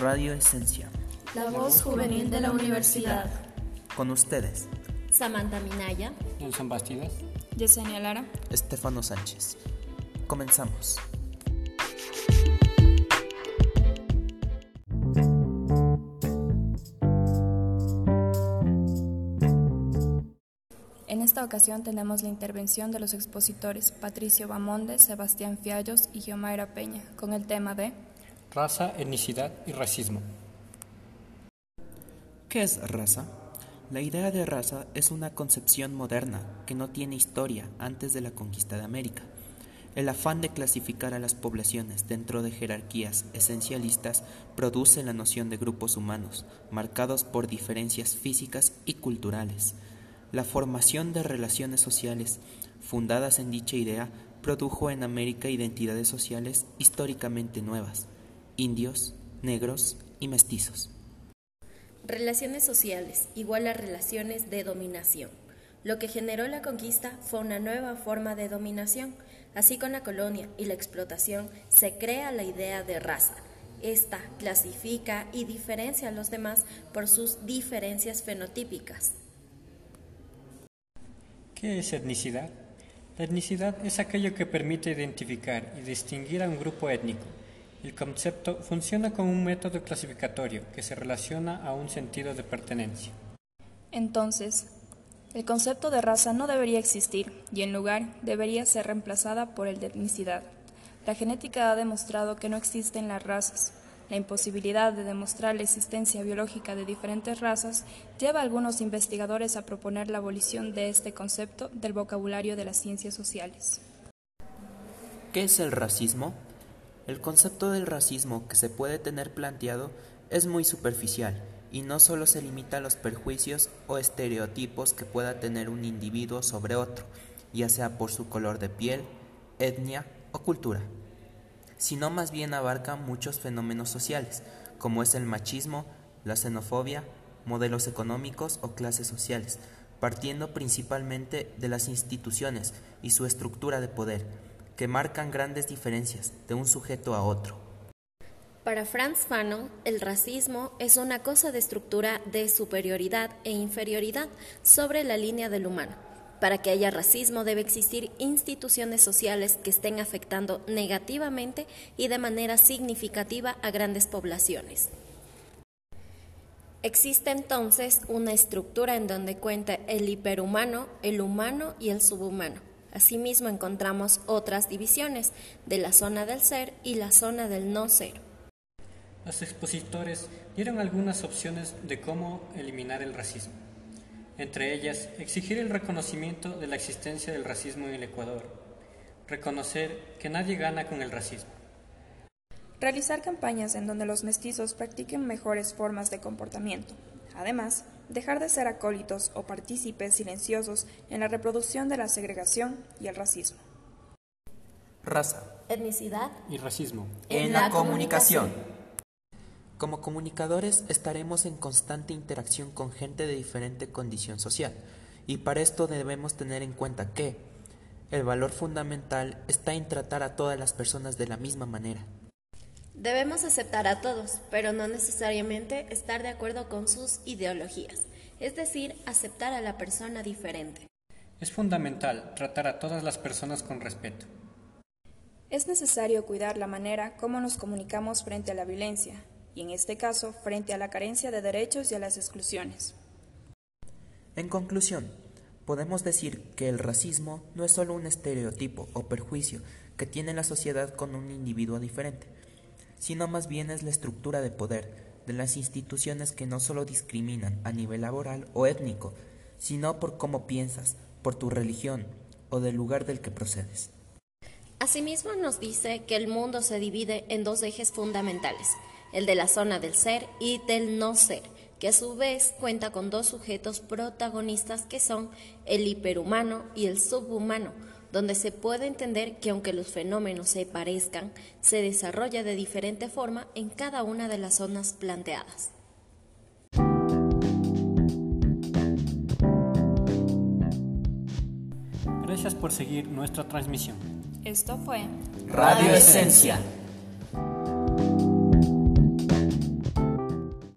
Radio Esencia. La voz juvenil de la universidad. Con ustedes, Samantha Minaya, Nelson Bastidas, Yesenia Lara, Estefano Sánchez. Comenzamos. En esta ocasión tenemos la intervención de los expositores Patricio Bamonde, Sebastián Fiallos y Giomaira Peña con el tema de raza, etnicidad y racismo. ¿Qué es raza? La idea de raza es una concepción moderna que no tiene historia antes de la conquista de América. El afán de clasificar a las poblaciones dentro de jerarquías esencialistas produce la noción de grupos humanos, marcados por diferencias físicas y culturales. La formación de relaciones sociales fundadas en dicha idea produjo en América identidades sociales históricamente nuevas, indios, negros y mestizos. Relaciones sociales igual a relaciones de dominación. Lo que generó la conquista fue una nueva forma de dominación. Así con la colonia y la explotación se crea la idea de raza. Esta clasifica y diferencia a los demás por sus diferencias fenotípicas. ¿Qué es etnicidad? La etnicidad es aquello que permite identificar y distinguir a un grupo étnico. El concepto funciona como un método clasificatorio que se relaciona a un sentido de pertenencia. Entonces, el concepto de raza no debería existir y en lugar debería ser reemplazada por el de etnicidad. La genética ha demostrado que no existen las razas. La imposibilidad de demostrar la existencia biológica de diferentes razas lleva a algunos investigadores a proponer la abolición de este concepto del vocabulario de las ciencias sociales. ¿Qué es el racismo? El concepto del racismo que se puede tener planteado es muy superficial y no solo se limita a los perjuicios o estereotipos que pueda tener un individuo sobre otro, ya sea por su color de piel, etnia o cultura, sino más bien abarca muchos fenómenos sociales, como es el machismo, la xenofobia, modelos económicos o clases sociales, partiendo principalmente de las instituciones y su estructura de poder, que marcan grandes diferencias de un sujeto a otro. Para Franz Fanon, el racismo es una cosa de estructura de superioridad e inferioridad sobre la línea del humano. Para que haya racismo debe existir instituciones sociales que estén afectando negativamente y de manera significativa a grandes poblaciones. Existe entonces una estructura en donde cuenta el hiperhumano, el humano y el subhumano. Asimismo encontramos otras divisiones de la zona del ser y la zona del no ser. Los expositores dieron algunas opciones de cómo eliminar el racismo. Entre ellas, exigir el reconocimiento de la existencia del racismo en el Ecuador, reconocer que nadie gana con el racismo. Realizar campañas en donde los mestizos practiquen mejores formas de comportamiento. Además, dejar de ser acólitos o partícipes silenciosos en la reproducción de la segregación y el racismo. Raza. Etnicidad. Y racismo. En la comunicación. Como comunicadores estaremos en constante interacción con gente de diferente condición social y para esto debemos tener en cuenta que el valor fundamental está en tratar a todas las personas de la misma manera. Debemos aceptar a todos, pero no necesariamente estar de acuerdo con sus ideologías, es decir, aceptar a la persona diferente. Es fundamental tratar a todas las personas con respeto. Es necesario cuidar la manera como nos comunicamos frente a la violencia, y en este caso frente a la carencia de derechos y a las exclusiones. En conclusión, podemos decir que el racismo no es solo un estereotipo o perjuicio que tiene la sociedad con un individuo diferente, sino más bien es la estructura de poder de las instituciones que no solo discriminan a nivel laboral o étnico, sino por cómo piensas, por tu religión o del lugar del que procedes. Asimismo nos dice que el mundo se divide en dos ejes fundamentales, el de la zona del ser y del no ser, que a su vez cuenta con dos sujetos protagonistas que son el hiperhumano y el subhumano, donde se puede entender que aunque los fenómenos se parezcan, se desarrolla de diferente forma en cada una de las zonas planteadas. Gracias por seguir nuestra transmisión. Esto fue Radio Esencia.